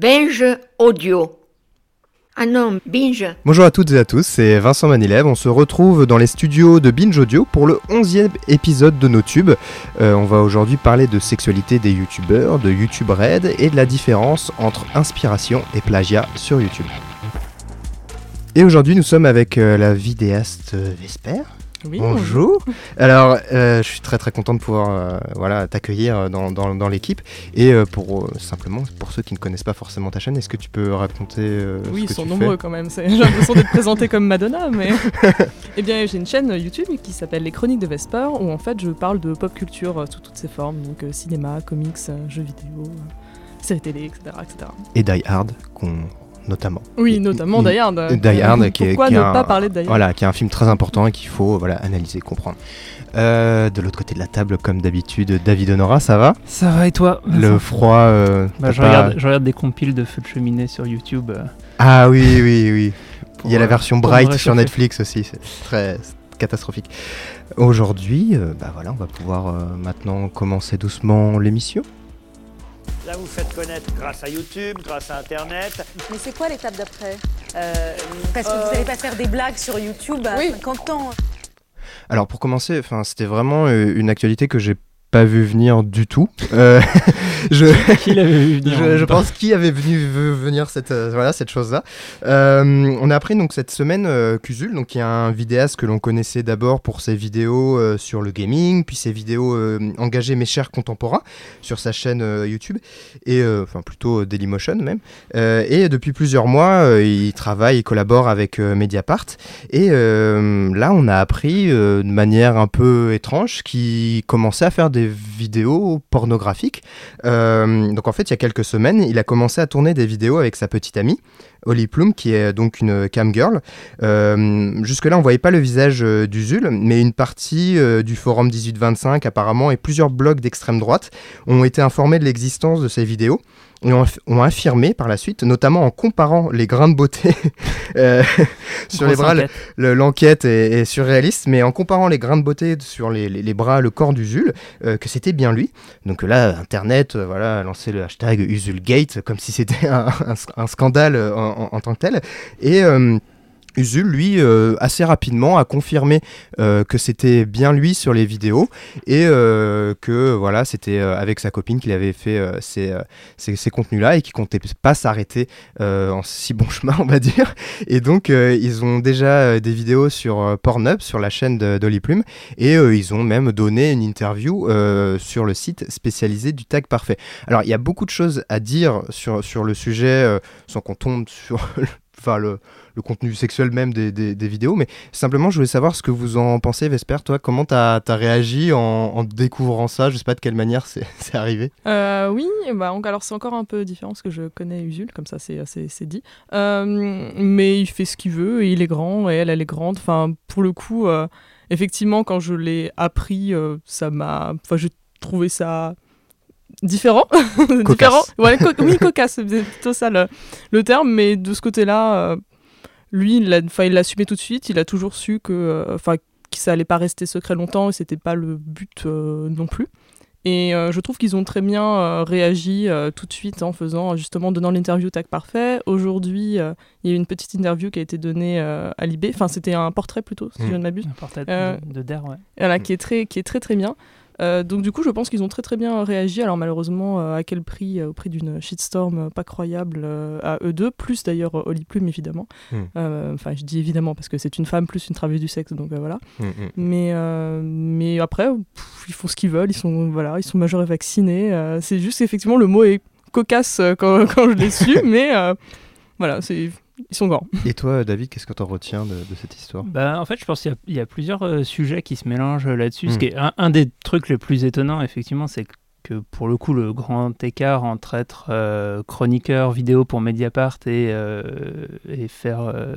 Binge Audio. Ah non, Binge. Bonjour à toutes et à tous, c'est Vincent Manilève. On se retrouve dans les studios de Binge Audio pour le 11e épisode de nos tubes. Euh, on va aujourd'hui parler de sexualité des youtubeurs, de YouTube Red et de la différence entre inspiration et plagiat sur YouTube. Et aujourd'hui, nous sommes avec euh, la vidéaste euh, Vesper. Oui, Bonjour. Alors, euh, je suis très très content de pouvoir euh, voilà, t'accueillir dans, dans- dans l'équipe. Et euh, pour euh, simplement, pour ceux qui ne connaissent pas forcément ta chaîne, est-ce que tu peux raconter euh, Oui, ce ils sont tu nombreux quand même. J'ai l'impression d'être présenté comme Madonna, mais. eh bien, j'ai une chaîne YouTube qui s'appelle Les Chroniques de Vesper, où en fait je parle de pop culture euh, sous toutes ses formes, donc euh, cinéma, comics, euh, jeux vidéo, euh, séries télé, etc., etc. Et Die Hard, qu'on notamment. Oui, notamment Die Hard. euh, Die Hard, qui est- Pourquoi qui est ne un- pas parler de Die Hard Voilà, qui est un film très important et qu'il faut voilà, analyser, comprendre. Euh, de l'autre côté de la table, comme d'habitude, David Honora, ça va? Ça va et toi Le froid. euh, Bah, je, pas- regarde, je regarde des compiles de feux de cheminée sur YouTube. euh, Ah oui, oui, oui. Il y a la euh, version Bright sur. Netflix aussi, c'est très catastrophique. Aujourd'hui, euh, bah voilà, on va pouvoir euh, maintenant commencer doucement l'émission. Là, vous faites connaître grâce à YouTube, grâce à Internet. Mais c'est quoi l'étape d'après Euh, Parce que euh, vous n'allez pas faire des blagues sur YouTube à Oui. 50 ans. Alors pour commencer, enfin c'était vraiment euh, une actualité que j'ai pas vu venir du tout. Euh, je, Qui l'avait vu venir en Je, même je temps pense qui avait venu ve- venir cette euh, voilà cette chose là. on a appris donc cette semaine euh, qu'Usul donc qui est un vidéaste que l'on connaissait d'abord pour ses vidéos euh, sur le gaming, puis ses vidéos euh, engagées mes chers contemporains sur sa chaîne euh, YouTube et euh, enfin plutôt euh, Dailymotion même. Euh, et depuis plusieurs mois, euh, il travaille, il collabore avec euh, Mediapart et euh, là on a appris euh, de manière un peu étrange qu'il commençait à faire des vidéos pornographiques. Euh, donc en fait, il y a quelques semaines, il a commencé à tourner des vidéos avec sa petite amie, Holly Plum, qui est donc une cam girl. Euh, Jusque-là, on voyait pas le visage euh, d'Usul, mais une partie du forum 1825 apparemment et plusieurs blogs d'extrême droite ont été informés de l'existence de ces vidéos et ont, aff- ont affirmé par la suite, notamment en comparant les grains de beauté euh, sur les bras, le- enquête. le- l'enquête est, est surréaliste, mais en comparant les grains de beauté sur les, les- les bras, le corps d'Usul, euh, que c'était bien lui. Donc là, Internet euh, voilà, a lancé le hashtag Usulgate, comme si c'était un, un sc- un scandale euh, en, en- en tant que tel. Et Usul, lui, euh, assez rapidement a confirmé euh, que c'était bien lui sur les vidéos et euh, que voilà, c'était avec sa copine qu'il avait fait ces, ces- contenus-là et qu'il comptait pas s'arrêter en si bon chemin, on va dire. Et donc, ils ont déjà des vidéos sur Pornhub, sur la chaîne de- d'Holly Plume, et ils ont même donné une interview sur le site spécialisé du tag parfait. Alors, il y a beaucoup de choses à dire sur, sur le sujet, sans qu'on tombe sur le, enfin, le, contenu sexuel même des, des- vidéos, mais simplement, je voulais savoir ce que vous en pensez, Vesper. Toi, comment tu as, réagi en, découvrant ça Je sais pas de quelle manière c'est arrivé. Euh, oui, bah, donc, alors c'est encore un peu différent parce que je connais Usul, comme ça c'est dit. Euh, mais il fait ce qu'il veut, et il est grand, et elle, elle est grande. Enfin, pour le coup, euh, effectivement, quand je l'ai appris, ça m'a. Enfin, j'ai trouvé ça différent. différent. Ouais, co- oui, cocasse, c'est plutôt ça le, le terme, mais de ce côté-là, euh, lui, il l'a assumé tout de suite, il a toujours su que, euh, enfin, que ça allait pas rester secret longtemps et c'était pas le but euh, non plus. Et euh, je trouve qu'ils ont très bien euh, réagi euh, tout de suite en faisant justement donnant l'interview tag parfait. Aujourd'hui, euh, il y a eu une petite interview qui a été donnée euh, à Libé. Enfin, c'était un portrait plutôt, si Mm. je ne m'abuse. Un portrait de- Euh, de Der, ouais. Voilà, Mm. qui est très, qui est très très bien. Euh, donc du coup, je pense qu'ils ont très très bien réagi. Alors malheureusement, euh, à quel prix euh, Au prix d'une shitstorm pas croyable euh, à eux deux, plus d'ailleurs Holly Plume évidemment. Mm. Euh, Enfin, je dis évidemment parce que c'est une femme plus une travailleuse du sexe, donc voilà. Mm, Mais, euh, mais après, pff, ils font ce qu'ils veulent, ils sont, voilà, ils sont majeurs et vaccinés. c'est juste effectivement le mot est cocasse quand, quand je l'ai su, mais voilà, c'est, ils sont grands. Et toi, David, qu'est-ce que tu en retiens de, de cette histoire? Bah, en fait, je pense qu'il y a- il y, a plusieurs euh, sujets qui se mélangent là-dessus. Mm. Ce qui est un, un des trucs les plus étonnants, effectivement, c'est que pour le coup, le grand écart entre être euh, chroniqueur vidéo pour Mediapart et, euh, et faire euh,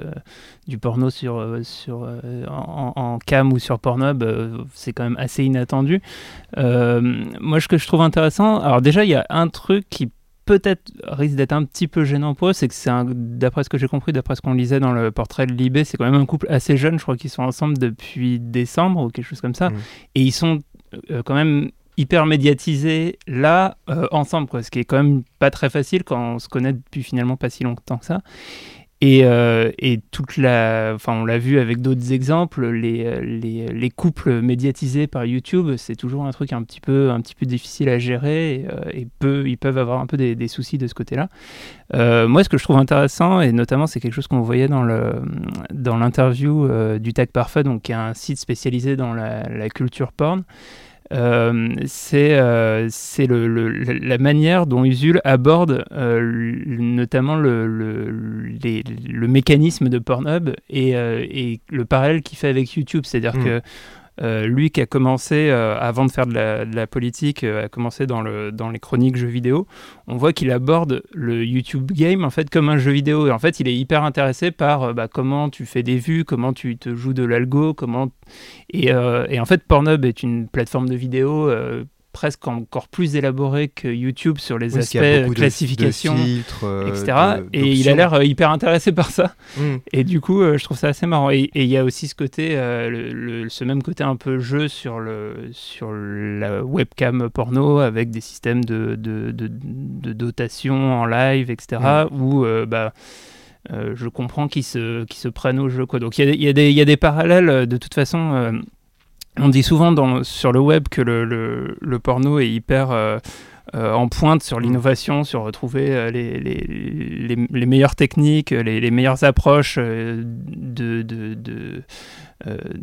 du porno sur, sur, euh, en, en cam ou sur Pornhub, euh, c'est quand même assez inattendu. Euh, moi, ce que je trouve intéressant, alors déjà, il y a un truc qui peut-être risque d'être un petit peu gênant pour eux, c'est que c'est d'après ce que j'ai compris, d'après ce qu'on lisait dans le portrait de Libé, c'est quand même un couple assez jeune, je crois qu'ils sont ensemble depuis décembre ou quelque chose comme ça, Mm. et ils sont euh, quand même hyper médiatisés là euh, ensemble quoi ce qui est quand même pas très facile quand on se connaît depuis finalement pas si longtemps que ça et, euh, et toute la, enfin on l'a vu avec d'autres exemples, les, les, les, couples médiatisés par YouTube, c'est toujours un truc un petit peu, un petit peu difficile à gérer et, euh, peu, ils peuvent avoir un peu des, soucis de ce côté-là. Euh, moi, ce que je trouve intéressant, et notamment c'est quelque chose qu'on voyait dans dans l'interview euh, du Tag Parfait, donc qui est un site spécialisé dans la, la culture porn. Euh, c'est euh, c'est le, le, la manière dont Usul aborde euh, notamment le, le, les, le, mécanisme de Pornhub et, euh, et le parallèle qu'il fait avec YouTube. C'est-à-dire Mm. que euh, lui qui a commencé, euh, avant de faire de la, politique, euh, a commencé dans, le, dans les chroniques jeux vidéo, on voit qu'il aborde le YouTube game en fait comme un jeu vidéo. Et en fait, il est hyper intéressé par bah, comment tu fais des vues, comment tu te joues de l'algo, comment... Et, et en fait, Pornhub est une plateforme de vidéo presque encore plus élaborée que YouTube sur les Oui, aspects a euh, de- classification, de filtres, euh, etc. de- et il a l'air euh, hyper intéressé par ça. Mm. Et du coup, euh, je trouve ça assez marrant. Et il y a aussi ce côté, euh, le, le- ce même côté un peu jeu sur, le, sur la webcam porno avec des systèmes de, dotation en live, etc. Où euh, bah, je comprends qu'ils se, qu'ils se prennent au jeu. Quoi. Donc il y a, des- il y, y a des parallèles. De toute façon, on dit souvent dans, sur le web que le, le, le porno est hyper. euh, euh, en pointe sur l'innovation, sur retrouver euh, les, les, les, les meilleures techniques, les, les meilleures approches de, de, de,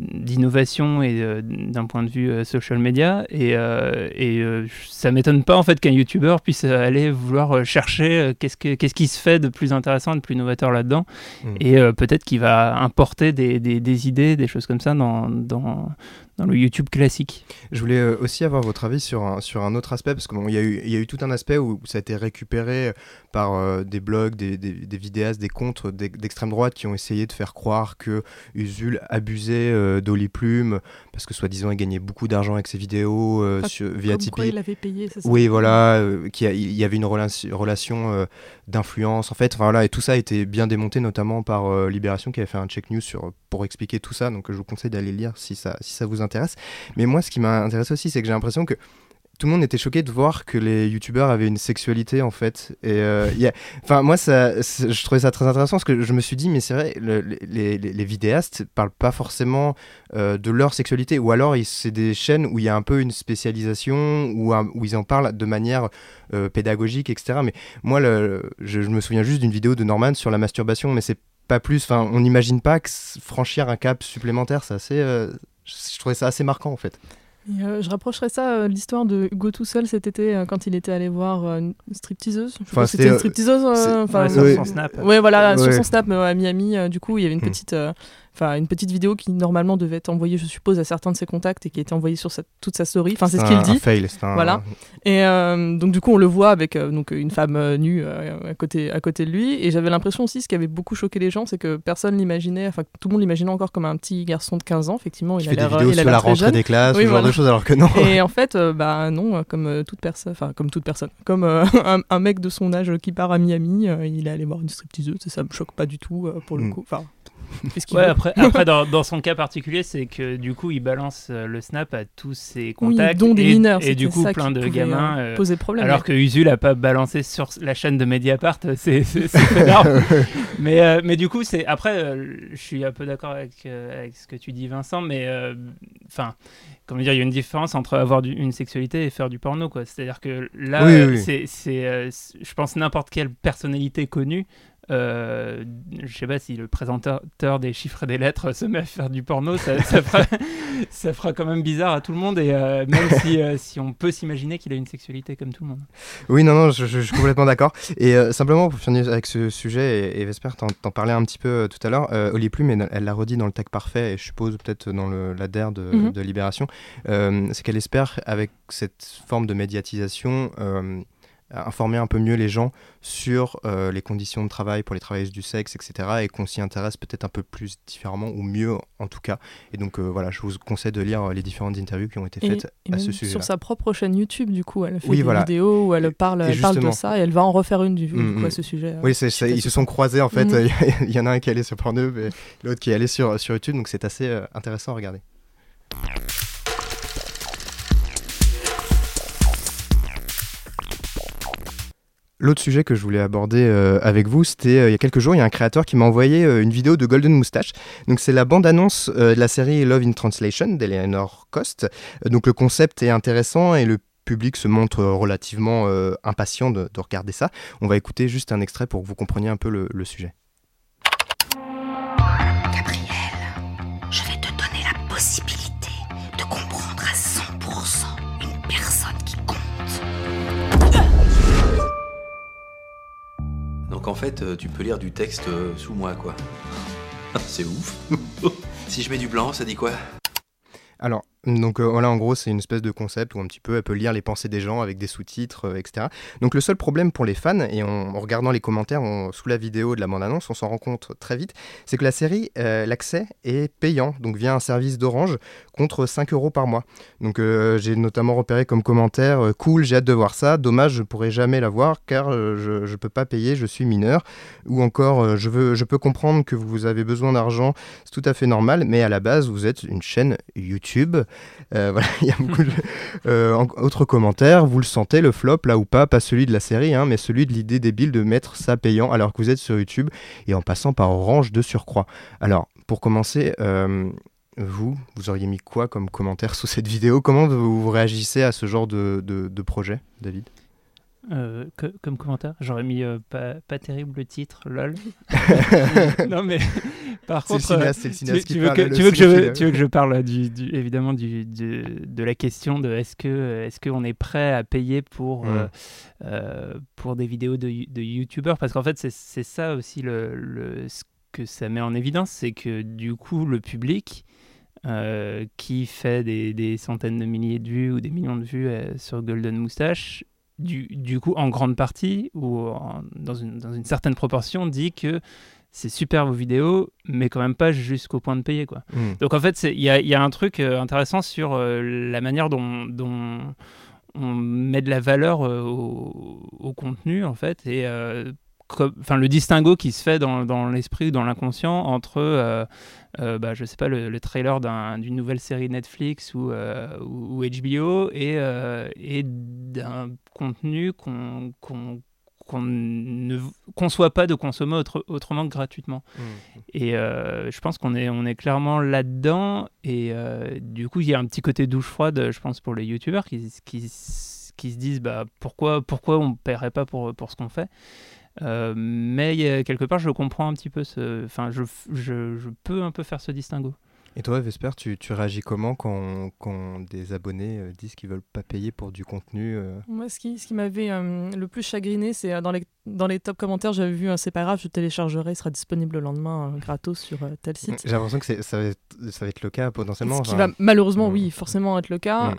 d'innovation et euh, d'un point de vue euh, social media. Et, euh, et euh, ça m'étonne pas en fait qu'un YouTuber puisse euh, aller vouloir euh, chercher euh, qu'est-ce, que, qu'est-ce qui se fait de plus intéressant, de plus novateur là-dedans. Mm. Et euh, peut-être qu'il va importer des, des, des idées, des choses comme ça dans, dans, dans le YouTube classique. Je voulais euh, aussi avoir votre avis sur un, sur un autre aspect, parce qu'il bon, y, a eu- y a eu tout un aspect où ça a été récupéré par euh, des blogs, des, des, des vidéastes, des comptes d'ex- d'extrême droite qui ont essayé de faire croire que Usul abusait euh, d'Oli Plume, parce que soi-disant il gagnait beaucoup d'argent avec ses vidéos euh, sur- via quoi Tipeee. il avait payé, ça Oui, voilà, euh, il y avait une relation, relation euh, d'influence, en fait, enfin, voilà, et tout ça a été bien démonté, notamment par euh, Libération, qui avait fait un check news sur, pour expliquer tout ça, donc euh, je vous conseille d'aller le lire si ça, si ça vous intéresse. Mais moi, ce qui m'a intéressé aussi, c'est que j'ai l'impression que tout le monde était choqué de voir que les youtubeurs avaient une sexualité en fait. Et euh, enfin moi je trouvais ça très intéressant parce que je me suis dit mais c'est vrai le- les, les, vidéastes parlent pas forcément euh, de leur sexualité ou alors c'est des chaînes où il y a un peu une spécialisation où, ils en parlent de manière euh, pédagogique etc. Mais moi je, je me souviens juste d'une vidéo de Norman sur la masturbation mais c'est pas plus. Enfin on n'imagine pas que franchir un cap supplémentaire c'est assez. je trouvais ça assez marquant en fait. Et, euh, je rapprocherais ça euh, de l'histoire de Hugo tout seul cet été euh, quand il était allé voir euh, une stripteaseuse. Je Enfin, c'était, une stripteaseuse. euh, c'est- enfin, Ouais, sur son snap. Ouais, voilà, sur son snap à Miami, euh, du coup, il y avait une Hmm. petite, euh, enfin, une petite vidéo qui normalement devait être envoyée, je suppose, à certains de ses contacts et qui a été envoyée sur sa- toute sa story. Enfin, c'est ce qu'il un dit. fail, un- Voilà. Et euh, donc du coup, on le voit avec euh, donc une femme euh, nue à côté à côté de lui. Et j'avais l'impression aussi, ce qui avait beaucoup choqué les gens, c'est que personne l'imaginait, enfin tout le monde l'imaginait encore comme un petit garçon de 15 ans. Effectivement, il a fait des l'air, euh, vidéos il a sur l'air la rentrée jeune. des classes, Oui, ce genre voilà. de choses, alors que non. Et en fait, bah non, comme toute personne, enfin comme toute personne, comme un, un mec de son âge qui part à Miami, il est allé voir une stripteaseuse, ça me choque pas du tout pour le Mm. coup. Enfin, Ouais, après, après dans, dans son cas particulier, c'est que du coup, il balance euh, le snap à tous ses oui, contacts. dont des et, mineurs. Et du coup, ça plein de gamins. euh, euh, poser problème. alors que Usul a pas balancé sur la chaîne de Mediapart, c'est pénard. mais, euh, mais du coup, c'est après, euh, je suis un peu d'accord avec, euh, avec ce que tu dis, Vincent, mais euh, enfin, comment dire, il y a une différence entre avoir du- une sexualité et faire du porno, quoi. C'est-à-dire que là, Oui, oui. c'est- je pense n'importe quelle personnalité connue. Euh, je sais pas si le présentateur des chiffres et des lettres se met à faire du porno, ça, ça fera, ça fera quand même bizarre à tout le monde, et euh, même si, euh, si on peut s'imaginer qu'il a une sexualité comme tout le monde. Oui, non, non, je, suis complètement d'accord. Et euh, simplement pour finir avec ce sujet, et, et Vesper, t'en, t'en parlais un petit peu euh, tout à l'heure, euh, Oli Plume, elle elle l'a redit dans le tag parfait, et je suppose peut-être dans le, la DER de, Mhm. de Libération, euh, c'est qu'elle espère, avec cette forme de médiatisation, euh, informer un peu mieux les gens sur euh, les conditions de travail pour les travailleuses du sexe, etc. Et qu'on s'y intéresse peut-être un peu plus différemment, ou mieux en tout cas. Et donc euh, voilà, je vous conseille de lire euh, les différentes interviews qui ont été faites et à ce sujet sur sa propre chaîne YouTube, du coup, elle fait Oui, des voilà. vidéos où elle parle, elle parle de ça et elle va en refaire une du, du Mm, coup, mm. à ce sujet. Oui, ils se sont croisés en fait. Mhm. Il y en a un qui est allé sur Pornhub et l'autre qui est allé sur, sur YouTube, donc c'est assez intéressant à regarder. L'autre sujet que je voulais aborder euh, avec vous, c'était euh, il y a quelques jours, il y a un créateur qui m'a envoyé euh, une vidéo de Golden Moustache. Donc c'est la bande-annonce de la série Love in Translation d'Eleanor Cost. Donc le concept est intéressant et le public se montre relativement impatient de, de regarder ça. On va écouter juste un extrait pour que vous compreniez un peu le sujet. Donc en fait, euh, tu peux lire du texte euh, sous moi, quoi. C'est ouf. si je mets du blanc, ça dit quoi? Alors, donc euh, voilà, en gros, c'est une espèce de concept où un petit peu elle peut lire les pensées des gens avec des sous-titres, euh, etc. Donc le seul problème pour les fans, et en, regardant les commentaires sous la vidéo de la bande-annonce, on s'en rend compte très vite, c'est que la série, euh, l'accès est payant, donc via un service d'Orange, contre 5 euros par mois. Donc j'ai notamment repéré comme commentaire, cool, j'ai hâte de voir ça, dommage, je pourrai jamais la voir car je, je peux pas payer, je suis mineur. Ou encore, je, veux, je peux comprendre que vous avez besoin d'argent, c'est tout à fait normal, mais à la base, vous êtes une chaîne YouTube. Euh. Euh, autre commentaire, vous le sentez, le flop, là ou pas, pas celui de la série, hein, mais celui de l'idée débile de mettre ça payant alors que vous êtes sur YouTube et en passant par Orange de surcroît. Alors, pour commencer, euh, vous, vous auriez mis quoi comme commentaire sous cette vidéo? Comment vous, réagissez à ce genre de- de projet, David? Euh, que- comme commentaire, j'aurais mis euh, pas, pas terrible le titre, lol. non mais par C'est le contre, euh, cinéaste, c'est le tu, tu veux que, tu veux que je, tu veux que je parle du, du- évidemment du, du- de la question de est-ce que est-ce qu'on est prêt à payer pour Mm. euh, euh, pour des vidéos de, de youtubeurs? Parce qu'en fait c'est c'est ça aussi le, le- ce que ça met en évidence c'est que du coup le public euh, qui fait des, des centaines de milliers de vues ou des millions de vues euh, sur Golden Moustache, du, du coup, en grande partie, ou en- dans, une, dans une certaine proportion, dit que c'est super vos vidéos, mais quand même pas jusqu'au point de payer. Quoi. Mm. Donc en fait, il y a, il y a un truc euh, intéressant sur euh, la manière dont, dont on met de la valeur euh, au, au contenu, en fait, et euh, comme- le distinguo qui se fait dans, dans l'esprit ou dans l'inconscient entre, euh, euh, bah, je sais pas, le, le trailer d'un- d'une nouvelle série Netflix ou, euh, ou, ou HBO et, euh, et d'un contenu qu'on qu'on qu'on ne conçoit pas de consommer autre- autrement que gratuitement. Mm. Et euh, je pense qu'on est, on est clairement là-dedans. Et euh, du coup, il y a un petit côté douche froide, je pense, pour les youtubeurs qui, qui, qui se disent bah, pourquoi, pourquoi on ne paierait pas pour, pour ce qu'on fait? Euh, mais a- quelque part, je comprends un petit peu ce. Enfin, je, je, je peux un peu faire ce distinguo. Et toi, Vesper, tu, tu réagis comment quand, quand des abonnés euh, disent qu'ils veulent pas payer pour du contenu euh Moi, ce qui, ce qui m'avait euh, le plus chagriné, c'est dans les, dans les top commentaires, j'avais vu c'est pas grave, je téléchargerai, il sera disponible le lendemain gratos sur tel site. J'ai l'impression que c'est- ça va, être, ça va être le cas potentiellement. Ce qui va malheureusement, Mm. oui, forcément être le cas.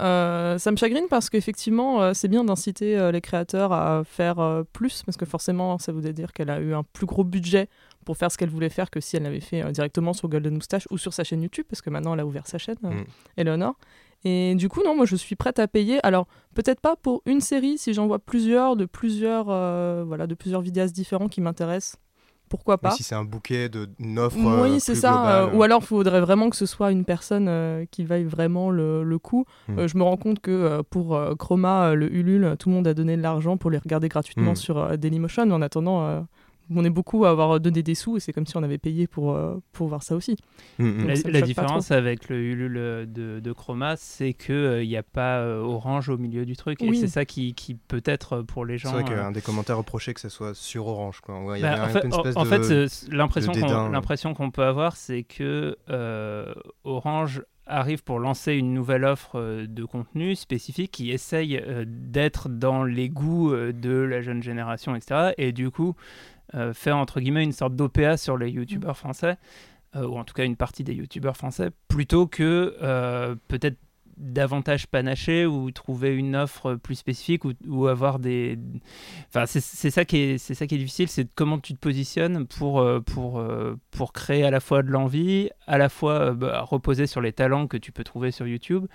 Mm. Ça me chagrine parce qu'effectivement, c'est bien d'inciter les créateurs à faire plus, parce que forcément, ça voudrait dire qu'elle a eu un plus gros budget pour faire ce qu'elle voulait faire que si elle l'avait fait euh, directement sur Golden Moustache ou sur sa chaîne YouTube, parce que maintenant elle a ouvert sa chaîne, euh, Mm. Eleonore. Et du coup, non, moi je suis prête à payer. Alors, peut-être pas pour une série, si j'en vois plusieurs, de plusieurs, euh, voilà, de plusieurs vidéastes différents qui m'intéressent. Pourquoi mais pas si c'est un bouquet de- d'une offre. euh, oui, c'est ça. euh, ou alors, il faudrait vraiment que ce soit une personne qui vaille vraiment le, le coup. Mm. Je me rends compte que pour Chroma, le Ulule, tout le monde a donné de l'argent pour les regarder gratuitement Mm. sur Dailymotion. Mais en attendant, on est beaucoup à avoir donné des sous et c'est comme si on avait payé pour, euh, pour voir ça aussi. Mm, mm. La, ça différence avec le Ulule de, de Chroma, c'est qu'il n'y a pas euh, Orange au milieu du truc. Et c'est ça qui, qui peut-être euh, pour les gens. C'est vrai euh, qu'un des commentaires reprochait que ça soit sur Orange. Quoi. Ouais, il y Bah, avait en fait, en- l'impression qu'on peut avoir, c'est que euh, Orange arrive pour lancer une nouvelle offre euh, de contenu spécifique qui essaye euh, d'être dans les goûts euh, de la jeune génération, etc. Et du coup, euh, faire entre guillemets une sorte d'OPA sur les youtubeurs français, euh, ou en tout cas une partie des youtubeurs français, plutôt que euh, peut-être davantage panaché ou trouver une offre plus spécifique ou, ou avoir des enfin c'est ça qui est c'est ça qui est difficile c'est comment tu te positionnes pour euh, pour euh, pour créer à la fois de l'envie à la fois euh, bah, reposer sur les talents que tu peux trouver sur YouTube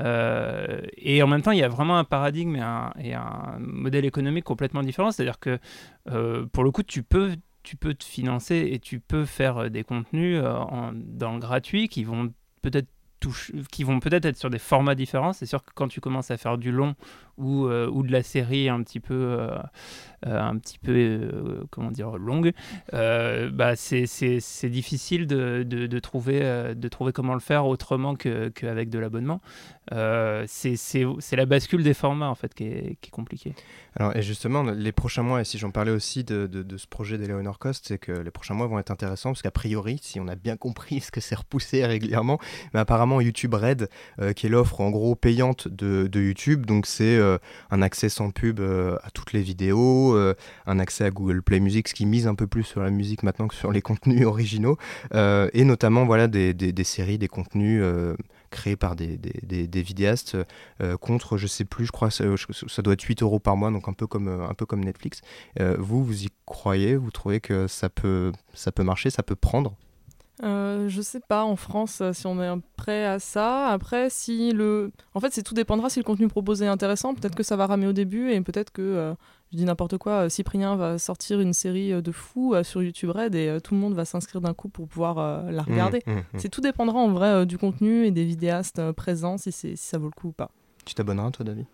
Euh, et en même temps il y a vraiment un paradigme et un, modèle économique complètement différent c'est à dire que euh, pour le coup tu peux tu peux te financer et tu peux faire euh, des contenus en- dans le gratuit qui vont peut-être qui vont peut-être être sur des formats différents. C'est sûr que quand tu commences à faire du long ou, euh, ou de la série un petit peu, euh, euh, un petit peu euh, comment dire, longue, bah, c'est- difficile de, de, trouver, de trouver comment le faire autrement qu'avec de l'abonnement. C'est la bascule des formats en fait qui est, qui est compliquée. Alors, et justement, les prochains mois, et si j'en parlais aussi de, de- ce projet d'Eleanor Cost, c'est que les prochains mois vont être intéressants parce qu'a priori, si on a bien compris ce que c'est repoussé régulièrement, mais apparemment YouTube Red, qui est l'offre en gros payante de, de YouTube, donc c'est un accès sans pub euh, à toutes les vidéos, euh, un accès à Google Play Music, ce qui mise un peu plus sur la musique maintenant que sur les contenus originaux, euh, et notamment voilà des, séries, des contenus. euh, créés par des, vidéastes euh, contre, je sais plus, je crois, ça, ça doit être 8 euros par mois, donc un peu comme, euh, Netflix. Euh, vous, vous y croyez? Vous trouvez que ça peut marcher, ça peut prendre? Euh, je sais pas en France euh, si on est prêt à ça. Après, si le, en fait, c'est tout dépendra si le contenu proposé est intéressant. Peut-être que ça va ramer au début et peut-être que, euh, je dis n'importe quoi, Cyprien va sortir une série de fous euh, sur YouTube Red et tout le monde va s'inscrire d'un coup pour pouvoir la regarder. Mmh, mmh, mmh. C'est tout dépendra en vrai du contenu et des vidéastes présents si, si ça vaut le coup ou pas. Tu t'abonneras, toi, David?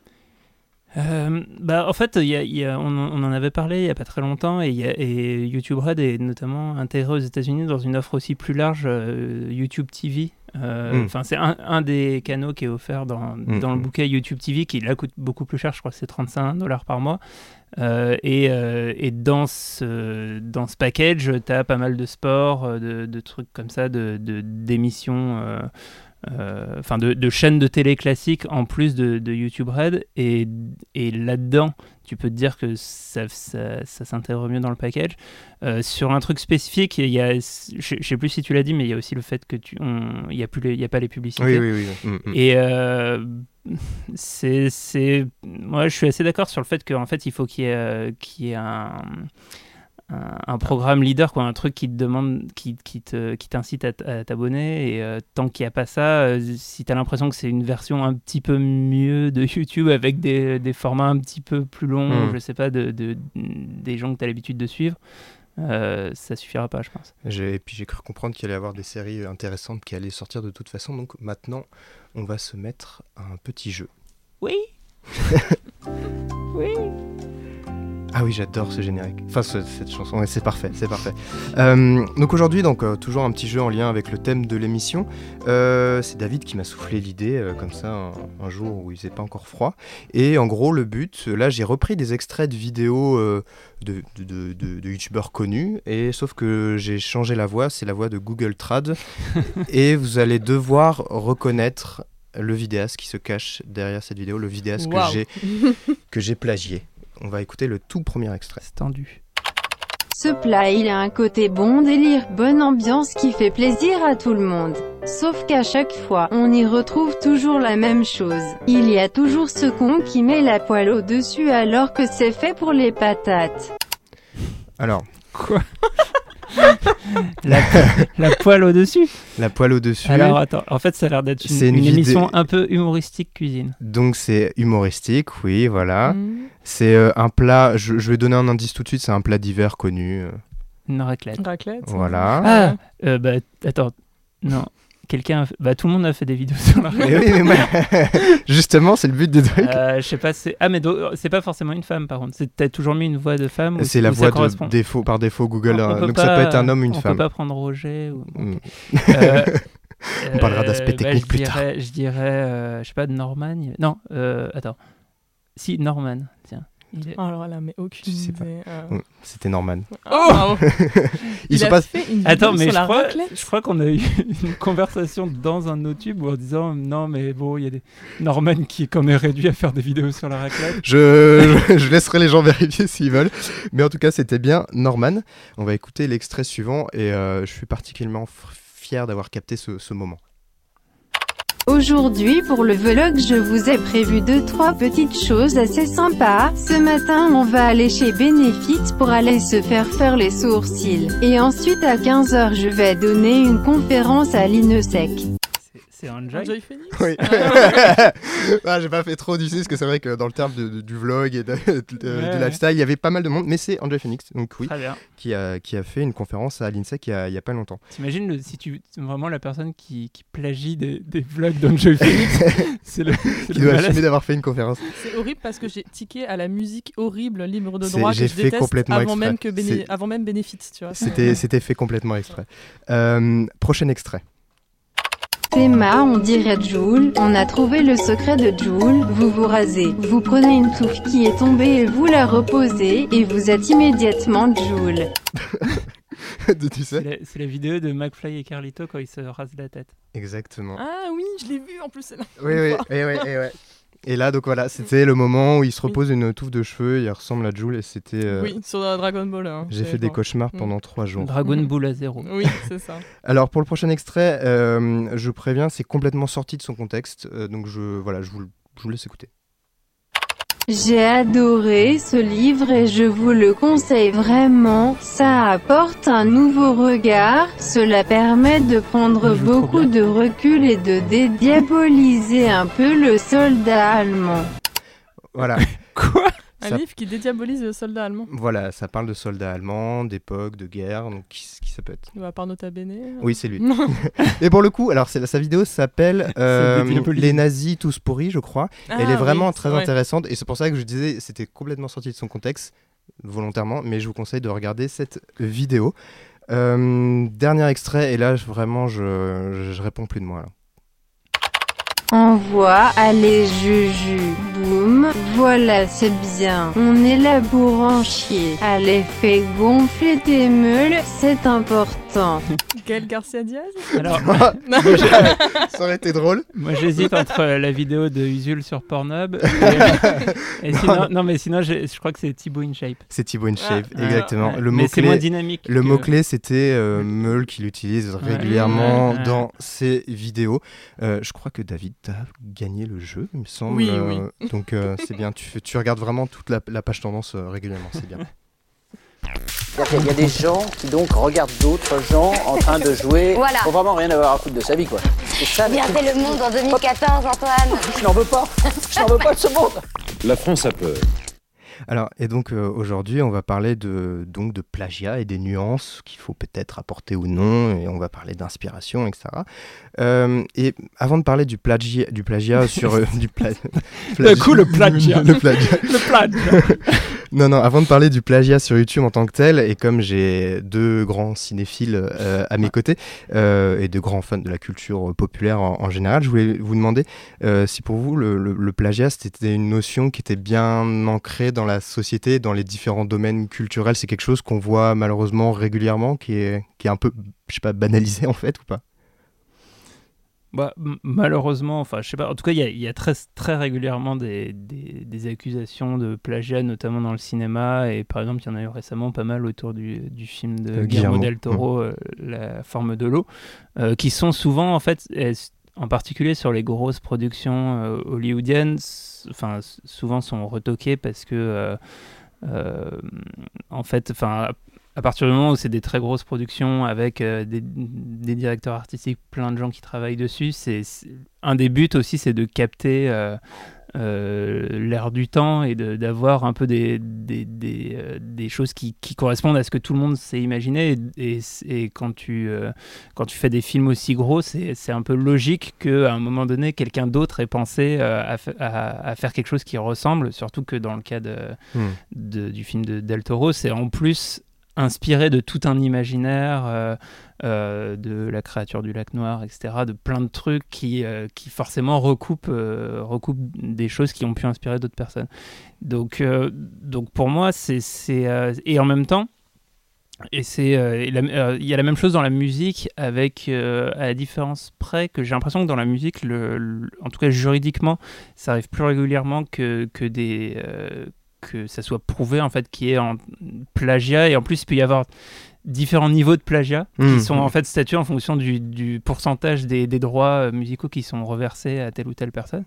Euh, bah, en fait, il y a- il y a- on, on en avait parlé il n'y a pas très longtemps et, il y a- et YouTube Red est notamment intégré aux États-Unis dans une offre aussi plus large, euh, YouTube TV. Euh, Mm. C'est un, un des canaux qui est offert dans, Mm, dans le mm. bouquet YouTube TV qui là coûte beaucoup plus cher, je crois que c'est 35 dollars par mois. Euh, et, et dans ce, dans ce package, tu as pas mal de sports, de, de trucs comme ça, de, de- euh, enfin de, de chaînes de télé classiques en plus de, de YouTube Red. Et, et là-dedans, tu peux te dire que ça, ça, ça s'intègre mieux dans le package. Euh, sur un truc spécifique, il y a, je, je sais plus si tu l'as dit, mais il y a aussi le fait que tu, il y a plus, les- il y a pas les publicités. Oui, oui, oui. Mm, mm. Et euh, c'est, moi, je suis assez d'accord sur le fait qu'en fait, il faut qu'il y ait, euh, qu'il y ait un, un, un programme leader, quoi, un truc qui te demande, qui, qui te, qui t'incite à, t'abonner. Et euh, tant qu'il n'y a pas ça, euh, si tu as l'impression que c'est une version un petit peu mieux de YouTube avec des, des formats un petit peu plus longs, Mm. je sais pas, de, de- des gens que tu as l'habitude de suivre, euh, ça suffira pas, je pense. Et puis j'ai cru comprendre qu'il allait y avoir des séries intéressantes qui allaient sortir de toute façon. Donc maintenant, on va se mettre à un petit jeu. Oui. oui. Ah oui, j'adore ce générique. Enfin, ce- cette chanson, ouais, c'est parfait, c'est parfait. Euh, donc aujourd'hui, donc euh, toujours un petit jeu en lien avec le thème de l'émission. Euh, c'est David qui m'a soufflé l'idée comme ça un, un jour où il faisait pas encore froid. Et en gros, le but, là, j'ai repris des extraits de vidéos de, de, de- de- youtubeurs connus, et sauf que j'ai changé la voix, c'est la voix de Google Trad, et vous allez devoir reconnaître le vidéaste qui se cache derrière cette vidéo, le vidéaste que j'ai que j'ai plagié. On va écouter le tout premier extrait. C'est tendu. Ce plat, il a un côté bon délire, bonne ambiance qui fait plaisir à tout le monde. Sauf qu'à chaque fois, on y retrouve toujours la même chose. Il y a toujours ce con qui met la poêle au-dessus alors que c'est fait pour les patates. Alors, Quoi? La, la poêle au-dessus la poêle au-dessus. Alors attends, en fait ça a l'air d'être une, une une émission un peu humoristique cuisine. Donc c'est humoristique, oui, voilà. Mm. C'est euh, un plat, je, je vais donner un indice tout de suite, c'est un plat d'hiver connu. Une raclette. Raclette. Voilà. Ah euh, Bah attends, non. Quelqu'un, bah tout le monde a fait des vidéos sur la Mais raclette. oui, mais moi- justement, c'est le but des trucs. Euh, je sais pas, c'est ah mais do- c'est pas forcément une femme par contre. T'as toujours mis une voix de femme. c'est la voix de défaut, par défaut Google. On- on hein. peut Donc ça peut être un homme ou une on femme. peut pas prendre Roger. Ou... Mm. Euh, On parlera d'aspects euh, techniques je plus dirais, Je dirais, je sais pas, de Norman. Non, attends. Si, Norman, tiens. Il est- Oh, alors là, mais aucune idée. euh. Mm, C'était Norman. Oh. Ils Il sont a pas. fait une vidéo Attends, mais sur je la crois, je crois qu'on a eu une conversation dans un autre tube en disant non, mais bon, il y a des Norman qui est quand même réduit à faire des vidéos sur la raclette. Je, je, je laisserai les gens vérifier s'ils veulent. Mais en tout cas, c'était bien Norman. On va écouter l'extrait suivant et euh, je suis particulièrement fier d'avoir capté ce, ce moment. Aujourd'hui pour le vlog je vous ai prévu deux trois petites choses assez sympas. Ce matin on va aller chez Benefit pour aller se faire faire les sourcils. Et ensuite à 15h je vais donner une conférence à l'INESEC. C'est- Enjoy. Enjoy Phoenix Oui. Ah, j'ai pas fait trop du parce que c'est vrai que dans le terme de- de- du vlog et de- de- du Ouais, lifestyle, il y avait pas mal de monde, mais c'est André Phoenix, donc oui, qui a, qui a fait une conférence à l'INSEC il y a, il y a pas longtemps. T'imagines si tu vraiment la personne qui, qui plagie des, des vlogs d'Enjoy Phoenix C'est le, Qui le doit malaise. assumer d'avoir fait une conférence. C'est horrible parce que j'ai tiqué à la musique horrible libre de droit que j'ai je fait complètement avant exprès. même que Béné- C'est- avant même Benefit, tu vois. C'était c'était fait complètement exprès. Euh, prochain extrait. Théma, on dirait Joule, on a trouvé le secret de Joule, vous vous rasez, vous prenez une touffe qui est tombée et vous la reposez, et vous êtes immédiatement Joule. tu sais C'est la, c'est la vidéo de McFly et Carlito quand ils se rasent la tête. Exactement. Ah oui, je l'ai vu en plus. Oui, oui, et ouais, et ouais. Et là, donc voilà, c'était le moment où il se repose une touffe de cheveux, il ressemble à Jules et c'était. euh, Oui, sur Dragon Ball. hein, J'ai fait des genre. cauchemars Mm. pendant trois jours. Dragon Ball à zéro. Oui, c'est ça. Alors pour le prochain extrait, euh, je préviens, c'est complètement sorti de son contexte, euh, donc je voilà, je vous, je vous laisse écouter. J'ai adoré ce livre et je vous le conseille vraiment, ça apporte un nouveau regard, cela permet de prendre beaucoup de recul et de dédiaboliser un peu le soldat allemand. Voilà. Quoi? Un Ça- livre qui dédiabolise le soldat allemand. Voilà, ça parle de soldats allemands, d'époque, de guerre, donc qui, qui ça peut être À part Nota Bene. Oui, c'est lui. Et pour le coup, alors c'est sa vidéo s'appelle euh. Les nazis tous pourris, je crois. Ah Elle est vraiment oui, très ouais. intéressante et c'est pour ça que je disais c'était complètement sorti de son contexte volontairement, mais je vous conseille de regarder cette vidéo. Euh, dernier extrait et là vraiment je, je, je réponds plus de moi là. Envoie, allez Juju, boum, voilà c'est bien, on est là pour en chier. Allez fais gonfler tes meules, c'est important. Gaël Garcia Diaz Alors, ça aurait été drôle. moi j'hésite entre euh, la vidéo de Usul sur Pornhub et, et sinon, non mais sinon j'ai- je crois que c'est Thibaut InShape. C'est Thibaut InShape, Ah, exactement. Ouais, Le mais mot c'est moins dynamique. le que- mot clé c'était euh, Meul qui l'utilise régulièrement Ouais, ouais. dans ses vidéos. Euh, je crois que David a gagné le jeu, il me semble. Oui, euh, Donc euh, c'est bien. Tu, tu regardes vraiment toute la, la page tendance euh, régulièrement, c'est bien. Il y a des gens qui donc regardent d'autres gens en train de jouer. Voilà. Faut vraiment rien avoir à foutre de sa vie, quoi. C'est ça. Regardez le monde en 2014, Antoine. Je n'en veux pas. Je n'en veux pas de ce monde. La France a peur. Alors, et donc euh, aujourd'hui, on va parler de, donc, de plagiat et des nuances qu'il faut peut-être apporter ou non, et on va parler d'inspiration, etc. Euh, et avant de parler du plagiat, du plagiat sur euh, du pla- D'un coup, le plagiat. le plagiat. Le plagiat. Non, non, avant de parler du plagiat sur YouTube en tant que tel, et comme j'ai deux grands cinéphiles euh, à mes côtés, euh, et de grands fans de la culture populaire en, en général, je voulais vous demander euh, si pour vous le, le- le plagiat c'était une notion qui était bien ancrée dans la société, dans les différents domaines culturels. C'est quelque chose qu'on voit malheureusement régulièrement, qui est, qui est un peu, je sais pas, banalisé en fait ou pas? Bah, malheureusement, enfin, je sais pas. En tout cas, il y a, il y a très, très régulièrement des, des, des accusations de plagiat, notamment dans le cinéma. Et par exemple, il y en a eu récemment pas mal autour du, du film de Euh, Guillermo del Toro, euh, La forme de l'eau, euh, qui sont souvent, en fait, en particulier sur les grosses productions hollywoodiennes, enfin, souvent sont retoquées parce que, euh, en fait, enfin. À partir du moment où c'est des très grosses productions avec euh, des, des directeurs artistiques, plein de gens qui travaillent dessus, c'est un des buts aussi, c'est de capter euh, euh, l'air du temps et d'avoir un peu des, des, des, des choses qui, qui correspondent à ce que tout le monde s'est imaginé. Et, et, et quand, tu, quand tu fais des films aussi gros, c'est un peu logique qu'à un moment donné, quelqu'un d'autre ait pensé à, fa- à- à faire quelque chose qui ressemble, surtout que dans le cas de, Hmm. de- du film de Del Toro, c'est en plus inspiré de tout un imaginaire, euh, euh, de la créature du lac noir, etc., de plein de trucs qui, euh, qui forcément recoupent, des choses qui ont pu inspirer d'autres personnes. Donc, donc pour moi, c'est... et en même temps, et c'est, il y a la même chose dans la musique, avec à la différence près que j'ai l'impression que dans la musique, le, en tout cas juridiquement, ça arrive plus régulièrement que, que des que ça soit prouvé en fait qu'il y ait en plagiat et en plus il peut y avoir différents niveaux de plagiat Mmh. qui sont en fait statués en fonction du, du pourcentage des, des droits euh, musicaux qui sont reversés à telle ou telle personne.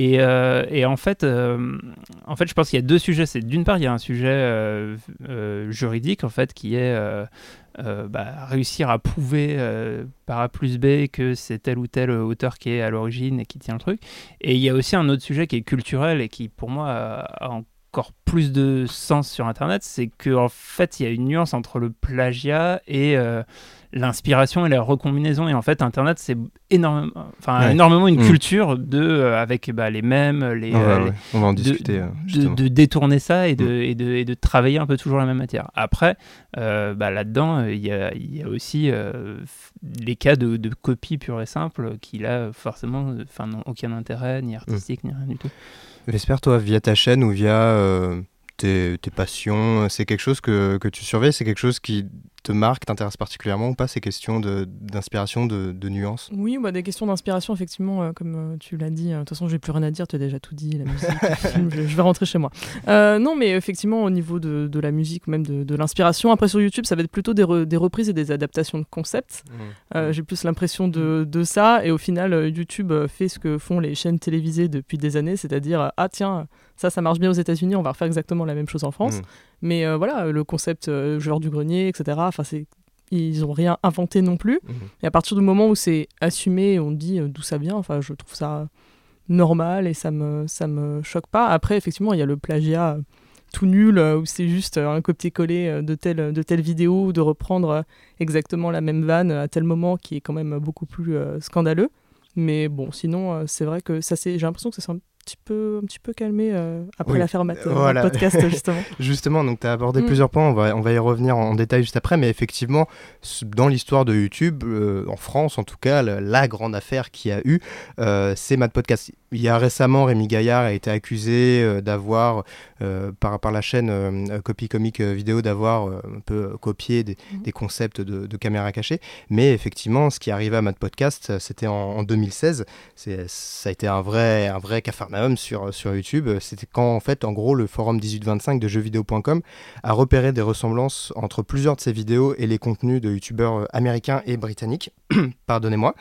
Et, euh, et, en fait, euh, en fait, je pense qu'il y a deux sujets. C'est d'une part, il y a un sujet euh, juridique en fait qui est bah, réussir à prouver par A plus B que c'est tel ou tel auteur qui est à l'origine et qui tient le truc. Et il y a aussi un autre sujet qui est culturel et qui, pour moi, a encore plus de sens sur Internet, c'est qu'en en fait, il y a une nuance entre le plagiat et l'inspiration et la recombinaison. Et en fait, Internet, c'est énormément, enfin, énormément une mm. culture de, euh, avec bah, les mêmes, les, euh, on va en discuter. De, de, détourner ça et de, mm. et, de, et de travailler un peu toujours la même matière. Après, euh, bah, là-dedans, il y a, y a, aussi les cas de, de copie pure et simple qui, là, forcément, n'ont aucun intérêt, ni artistique, ni rien du tout. J'espère, toi, via ta chaîne ou via tes, tes, passions, c'est quelque chose que tu surveilles, c'est quelque chose qui te marque, t'intéresse particulièrement ou pas ces questions d'inspiration, de, de, nuances? Oui, bah, des questions d'inspiration, effectivement, euh, comme euh, tu l'as dit. Euh, de toute façon, j'ai plus rien à dire, tu as déjà tout dit, la musique, je, vais rentrer chez moi. non, mais effectivement, au niveau de, de la musique, même de, l'inspiration, après sur YouTube, ça va être plutôt des, des reprises et des adaptations de concepts. Mmh. j'ai plus l'impression de, de, ça, et au final, YouTube fait ce que font les chaînes télévisées depuis des années, c'est-à-dire, ah tiens, ça, ça marche bien aux États-Unis, on va refaire exactement la même chose en France. Mmh. Mais euh, voilà, le concept euh, joueur du grenier, etc. Enfin, c'est ils n'ont rien inventé non plus. Mmh. Et à partir du moment où c'est assumé, on dit euh, d'où ça vient. Enfin, je trouve ça normal et ça me ça me choque pas. Après, effectivement, il y a le plagiat tout nul où c'est juste un copier-coller de telle de telle vidéo ou de reprendre exactement la même vanne à tel moment qui est quand même beaucoup plus scandaleux. Mais bon, sinon, c'est vrai que ça c'est j'ai l'impression que ça s'est petit peu, un petit peu calmé euh, après l'affaire Matt, euh, podcast, justement. justement, donc tu as abordé mm. plusieurs points, on va, on va y revenir en, détail juste après, mais effectivement, dans l'histoire de YouTube, euh, en France en tout cas, la, grande affaire qui a eu, c'est Matt Podcast. Il y a récemment, Rémi Gaillard a été accusé d'avoir, par, par la chaîne Copy Comic Vidéo, d'avoir un peu copié des, mm. des concepts de, de, caméra cachée, mais effectivement, ce qui arrivait à Matt Podcast, c'était en, en 2016, ça a été un vrai, un vrai sur, sur YouTube. C'était quand, en fait, en gros, le forum 1825 de jeuxvideo.com a repéré des ressemblances entre plusieurs de ses vidéos et les contenus de youtubeurs américains et britanniques. Pardonnez-moi.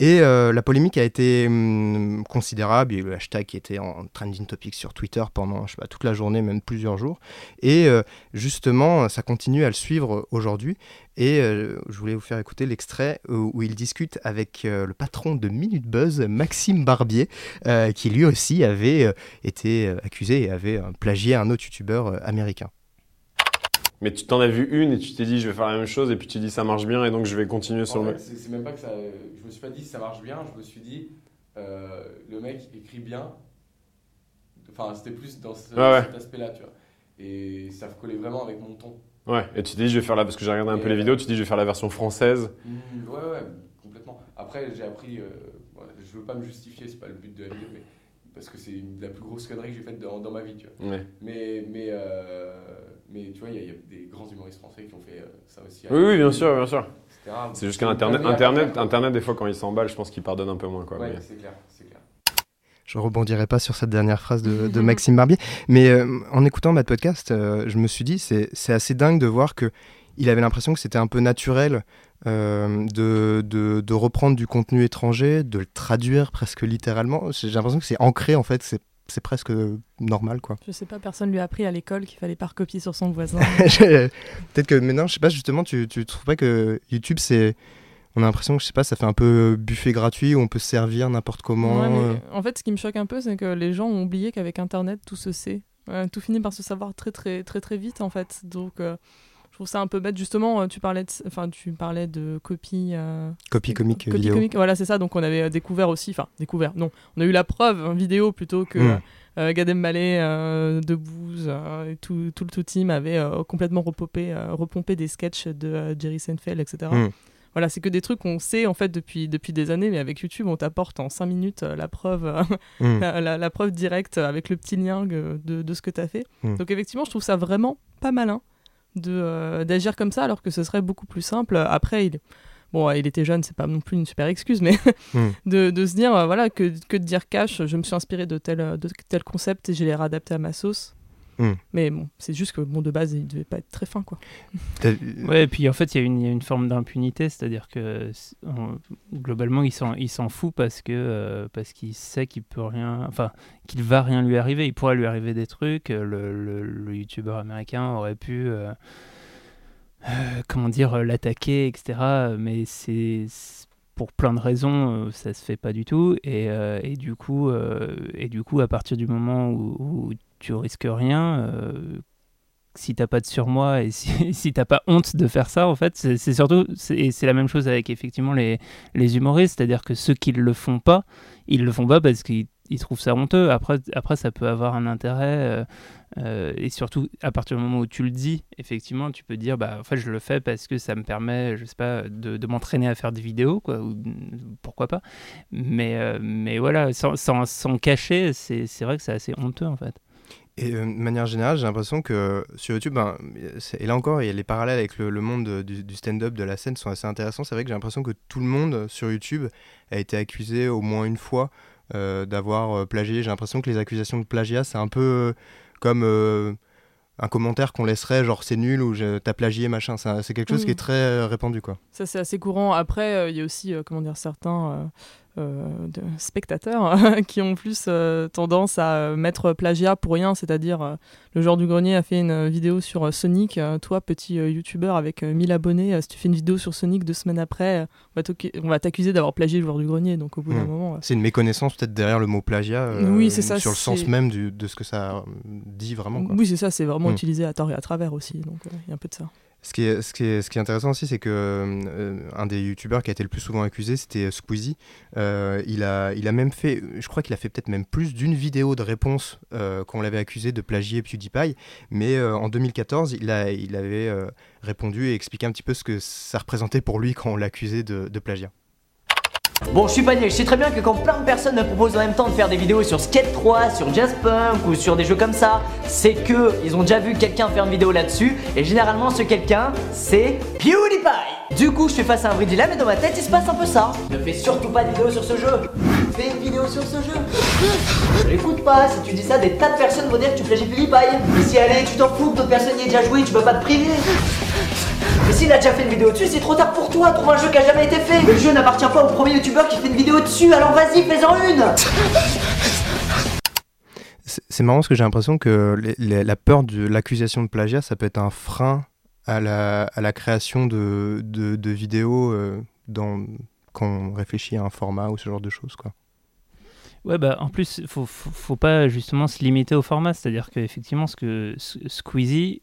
Et euh, la polémique a été hum, considérable. Il y a le hashtag qui était en trending topic sur Twitter pendant je sais pas, toute la journée, même plusieurs jours. Et euh, justement, ça continue à le suivre aujourd'hui. Et euh, je voulais vous faire écouter l'extrait où, il discute avec le patron de Minute Buzz, Maxime Barbier, qui lui aussi avait été accusé et avait plagié un autre youtubeur américain. Mais tu t'en as vu une et tu t'es dit je vais faire la même chose et puis tu dis ça marche bien et donc je vais continuer sur le. C'est même pas que ça. Je me suis pas dit ça marche bien, je me suis dit euh, le mec écrit bien. Enfin, c'était plus dans cet aspect-là, tu vois. Et ça collait vraiment avec mon ton. Ouais, et tu t'es dit je vais faire là, parce que j'ai regardé un peu les vidéos, tu te dis je vais faire la version française. Mmh, ouais, ouais, complètement. Après, j'ai appris. Euh, je veux pas me justifier, c'est pas le but de la vidéo, mais parce que c'est la plus grosse connerie que j'ai faite dans, dans, ma vie, tu vois. Ouais. Mais, mais euh, mais tu vois, il y, a des grands humoristes français qui ont fait euh, ça aussi. Oui, oui, bien sûr, bien sûr. C'est juste qu'Internet, Internet, Internet, des fois, quand il s'emballe, je pense qu'il pardonne un peu moins. Quoi, ouais, c'est clair, c'est clair. Je rebondirai pas sur cette dernière phrase de, de Maxime Barbier, mais euh, en écoutant votre podcast, euh, je me suis dit, c'est assez dingue de voir que il avait l'impression que c'était un peu naturel de, de, de, reprendre du contenu étranger, de le traduire presque littéralement. J'ai l'impression que c'est ancré, en fait, c'est c'est presque normal quoi. Je sais pas, personne lui a appris à l'école qu'il fallait pas recopier sur son voisin. Peut-être que maintenant, je sais pas justement, tu, tu trouves pas que YouTube c'est on a l'impression que je sais pas, ça fait un peu buffet gratuit où on peut se servir n'importe comment. Euh. En fait, ce qui me choque un peu, c'est que les gens ont oublié qu'avec Internet, tout se sait. tout finit par se savoir très très très très vite en fait. Donc euh, trouve ça un peu bête. Justement, euh, tu parlais de, enfin, tu parlais de copie. copie comique vidéo. Comique, voilà, c'est ça. Donc on avait découvert aussi, enfin découvert. Non, on a eu la preuve en vidéo plutôt que. Hmm. Euh, Gad Elmaleh, euh, Debouze euh, et tout, tout, le tout team avait complètement repompé, repompé des sketchs de Jerry Seinfeld, etc. Hmm. Voilà, c'est que des trucs qu'on sait en fait depuis, depuis des années, mais avec YouTube, on t'apporte en 5 minutes la preuve, hmm. la, preuve directe avec le petit lien de, de ce que tu as fait. Hmm. Donc effectivement, je trouve ça vraiment pas malin d'agir comme ça, alors que ce serait beaucoup plus simple. Après, il, bon, il était jeune, c'est pas non plus une super excuse, mais hmm. de, se dire, euh, voilà, que, que, de dire cash, je me suis inspiré de tel, de tel concept et je l'ai réadapté à ma sauce. Hmm. Mais bon, c'est juste que bon, de base, il devait pas être très fin, quoi. Ouais, et puis en fait, il y, a une- il y a une forme d'impunité, c'est-à-dire que on- globalement, il s'en, il s'en fout parce que euh, parce qu'il sait qu'il peut rien, enfin, qu'il va rien lui arriver. Il pourrait lui arriver des trucs. euh, Le, le, le youtubeur américain aurait pu, euh, euh, comment dire, euh, l'attaquer, etc. Mais c'est c'est- pour plein de raisons, euh, ça se fait pas du tout. Et, euh, et du coup, euh, et du coup, à partir du moment où, où tu risques rien. euh, si t'as pas de surmoi et si, si t'as pas honte de faire ça, en fait, c'est surtout, et c'est la même chose avec effectivement les, les humoristes, c'est-à-dire que ceux qui le font pas, ils le font pas parce qu'ils ils trouvent ça honteux. Après, après, ça peut avoir un intérêt, euh, euh, et surtout à partir du moment où tu le dis, effectivement, tu peux dire, bah, en fait, je le fais parce que ça me permet, je sais pas, de, m'entraîner à faire des vidéos, quoi, ou pourquoi pas. Mais, euh, mais voilà, sans, sans, sans cacher, c'est vrai que c'est assez honteux, en fait. Et euh, de manière générale, j'ai l'impression que sur YouTube, ben, et là encore, il y a les parallèles avec le, le monde de- du, du stand-up, de la scène sont assez intéressants. C'est vrai que j'ai l'impression que tout le monde sur YouTube a été accusé au moins une fois euh, d'avoir euh, plagié. J'ai l'impression que les accusations de plagiat, c'est un peu euh, comme un commentaire qu'on laisserait, genre c'est nul ou t'as plagié, machin. C'est quelque chose qui Mm. est très euh, répandu, quoi. Ça, c'est assez courant. Après, euh, il y a aussi, euh, comment dire, certains de spectateurs qui ont plus euh, tendance à euh, mettre plagiat pour rien. C'est-à-dire, euh, le genre du grenier a fait une euh, vidéo sur euh, Sonic. Euh, toi, petit euh, youtubeur avec euh, 1000 abonnés, euh, si tu fais une vidéo sur Sonic deux semaines après, euh, on va t'accuser d'avoir plagié le joueur du grenier. Donc, au bout d'un Mm. moment. euh, C'est une méconnaissance peut-être derrière le mot plagiat, euh, Oui, c'est ça, sur le sens même du- de ce que ça euh, dit vraiment. Quoi. Oui, c'est ça, c'est vraiment Mm. utilisé à tort et à travers aussi. Donc, euh, il y a un peu de ça. Ce qui, est, intéressant aussi, c'est que euh, des youtubeurs qui a été le plus souvent accusé, c'était euh, Squeezie. Euh, il, a, même fait, je crois qu'il a fait peut-être même plus d'une vidéo de réponse euh, qu'on l'avait accusé de plagier PewDiePie. Mais en 2014, il, a, il avait répondu et expliqué un petit peu ce que ça représentait pour lui quand on l'accusait de, de plagiat. Bon, je suis pas niais, je sais très bien que quand plein de personnes me proposent en même temps de faire des vidéos sur Skate 3, sur Jazzpunk ou sur des jeux comme ça, c'est que ils ont déjà vu quelqu'un faire une vidéo là-dessus, et généralement ce quelqu'un, c'est PewDiePie. Du coup, je fais face à un vrai dilemme, et dans ma tête, il se passe un peu ça. Ne fais surtout pas de vidéo sur ce jeu. Fais une vidéo sur ce jeu. Écoute pas, si tu dis ça, des tas de personnes vont dire que tu plagies PewDiePie. Mais si allez, tu t'en fous que d'autres personnes y aient déjà joué, tu peux pas te priver mais s'il a déjà fait une vidéo dessus, c'est trop tard pour toi. Trouve un jeu qui a jamais été fait. Le jeu n'appartient pas au premier youtubeur qui fait une vidéo dessus. Alors vas-y, fais-en une. C'est marrant parce que j'ai l'impression que les- les- la peur de l'accusation de plagiat, ça peut être un frein à la, à la création de, de, de vidéos euh, dans, quand on réfléchit à un format ou ce genre de choses. Quoi. Ouais, bah en plus, faut, faut, faut pas justement se limiter au format. C'est-à-dire qu'effectivement, ce que Squeezie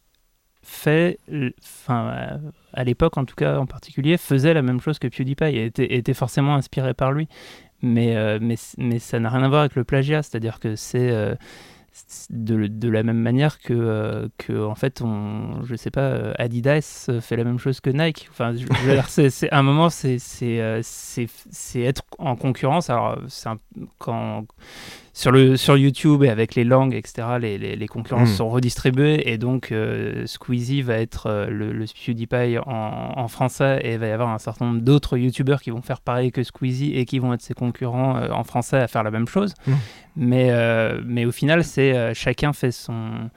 fait, euh, enfin, à l'époque en tout cas en particulier, faisait la même chose que PewDiePie et était, forcément inspiré par lui. Mais, euh, mais, mais ça n'a rien à voir avec le plagiat. C'est-à-dire que c'est. euh, de, la même manière que, que en fait on je sais pas Adidas fait la même chose que Nike enfin je, je à un moment c'est être en concurrence alors un- quand sur le sur YouTube et avec les langues etc les, les, les concurrences Mm. sont redistribuées et donc euh, Squeezie va être euh, le, le PewDiePie en, en français et il va y avoir un certain nombre d'autres YouTubeurs qui vont faire pareil que Squeezie et qui vont être ses concurrents euh, en français à faire la même chose Mm. mais, mais au final, c'est chacun fait son.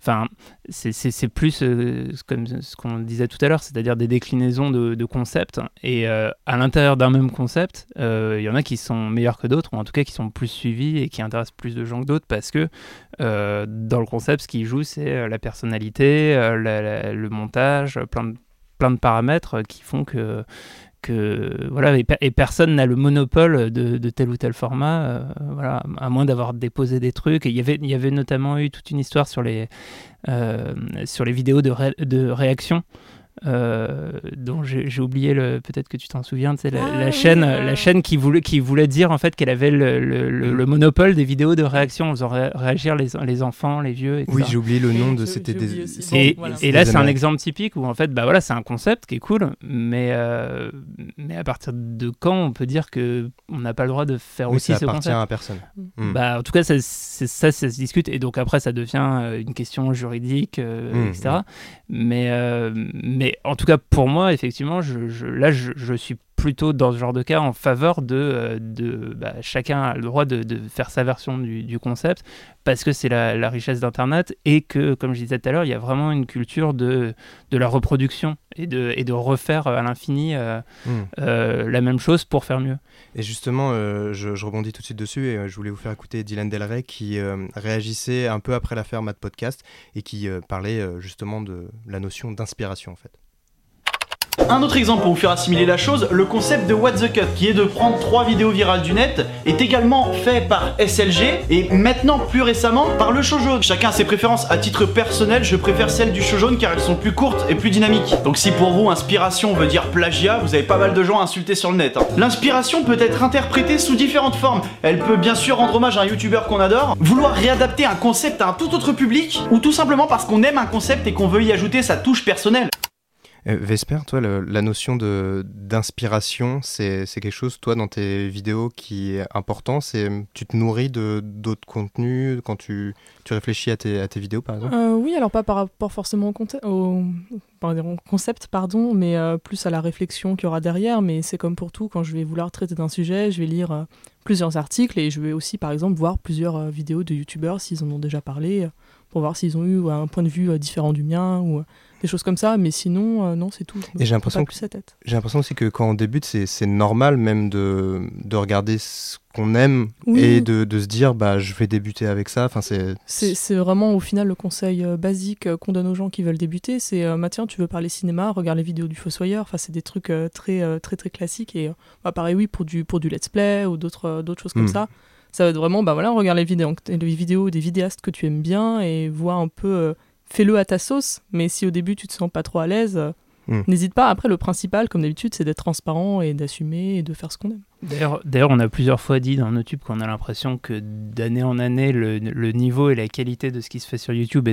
Enfin, c'est- plus euh, comme ce qu'on disait tout à l'heure, c'est-à-dire des déclinaisons de, concepts. Et euh, à l'intérieur d'un même concept, euh, il y en a qui sont meilleurs que d'autres, ou en tout cas qui sont plus suivis et qui intéressent plus de gens que d'autres, parce que dans le concept, ce qui joue, c'est la personnalité, le montage, plein plein de paramètres qui font que voilà et, pe- et personne n'a le monopole de, tel ou tel format euh, voilà à moins d'avoir déposé des trucs. Il y avait il avait notamment eu toute une histoire sur les euh, sur les vidéos de, ré- de réaction euh, dont j'ai oublié le peut-être que tu t'en souviens c'est la, Ah la oui, chaîne euh. la chaîne qui voulait qui voulait dire en fait qu'elle avait le, le- le- le monopole des vidéos de réaction en faisant ré- réagir les, les enfants les vieux etc. Oui, j'ai oublié le nom de. C'était des. Et, Bon, voilà. et là, c'est un exemple typique où en fait, bah voilà, c'est un concept qui est cool, mais euh, mais à partir de quand on peut dire que on n'a pas le droit de faire Oui, aussi ça ce appartient concept à personne. Mm. Bah, en tout cas, ça, ça, ça se discute et donc après, ça devient une question juridique, euh, Mm, etc. Mais euh, mais en tout cas, pour moi, effectivement, là, je, je suis plutôt dans ce genre de cas en faveur de, de bah, chacun a le droit de, de faire sa version du, du, concept parce que c'est la, la, richesse d'Internet et que, comme je disais tout à l'heure, il y a vraiment une culture de, de la reproduction et de, et de refaire à l'infini euh, mm. euh, la même chose pour faire mieux. Et justement, euh, je, je, rebondis tout de suite dessus et je voulais vous faire écouter Dylan Del Rey qui réagissait un peu après l'affaire Mad Podcast et qui parlait justement de la notion d'inspiration en fait. Un autre exemple pour vous faire assimiler la chose, le concept de What the Cut, qui est de prendre trois vidéos virales du net, est également fait par SLG et maintenant plus récemment par le jaune. Chacun a ses préférences. À titre personnel, je préfère celles du jaune car elles sont plus courtes et plus dynamiques. Donc si pour vous inspiration veut dire plagiat, vous avez pas mal de gens à insulter sur le net. Hein. L'inspiration peut être interprétée sous différentes formes. Elle peut bien sûr rendre hommage à un youtubeur qu'on adore, vouloir réadapter un concept à un tout autre public, ou tout simplement parce qu'on aime un concept et qu'on veut y ajouter sa touche personnelle. Euh, Vesper, toi, la notion d'inspiration, c'est quelque chose, toi, dans tes vidéos qui est important. C'est Tu te nourris d'autres contenus quand tu, tu réfléchis à tes, à tes, vidéos, par exemple? Euh, Oui, alors pas par rapport forcément au, au, au concept, pardon, mais euh, plus à la réflexion qu'il y aura derrière. Mais c'est comme pour tout, quand je vais vouloir traiter d'un sujet, je vais lire euh, plusieurs articles et je vais aussi, par exemple, voir plusieurs vidéos de youtubeurs s'ils en ont déjà parlé, pour voir s'ils ont eu un point de vue différent du mien ou des choses comme ça, mais sinon, euh, non, c'est tout. Et j'ai l'impression, que, j'ai l'impression aussi que quand on débute, c'est, normal même de, de regarder ce qu'on aime oui. et de, de, se dire, bah, je vais débuter avec ça. Enfin, c'est... C'est, vraiment au final le conseil euh, basique euh, qu'on donne aux gens qui veulent débuter, c'est, euh, bah, tiens, tu veux parler cinéma, regarde les vidéos du Fossoyeur. Enfin, c'est des trucs très, très, très classiques. Et bah, pareil, oui, pour du, pour du let's play ou d'autres, d'autres choses comme mmh. ça. Ça va être vraiment, bah voilà, on regarde les vidéos, les vidéos des vidéastes que tu aimes bien et vois un peu fais-le à ta sauce, mais si au début tu te sens pas trop à l'aise, mmh. n'hésite pas. Après, le principal, comme d'habitude, c'est d'être transparent et d'assumer et de faire ce qu'on aime. D'ailleurs, on a plusieurs fois dit dans YouTube qu'on a l'impression que d'année en année, le, le, niveau et la qualité de ce qui se fait sur YouTube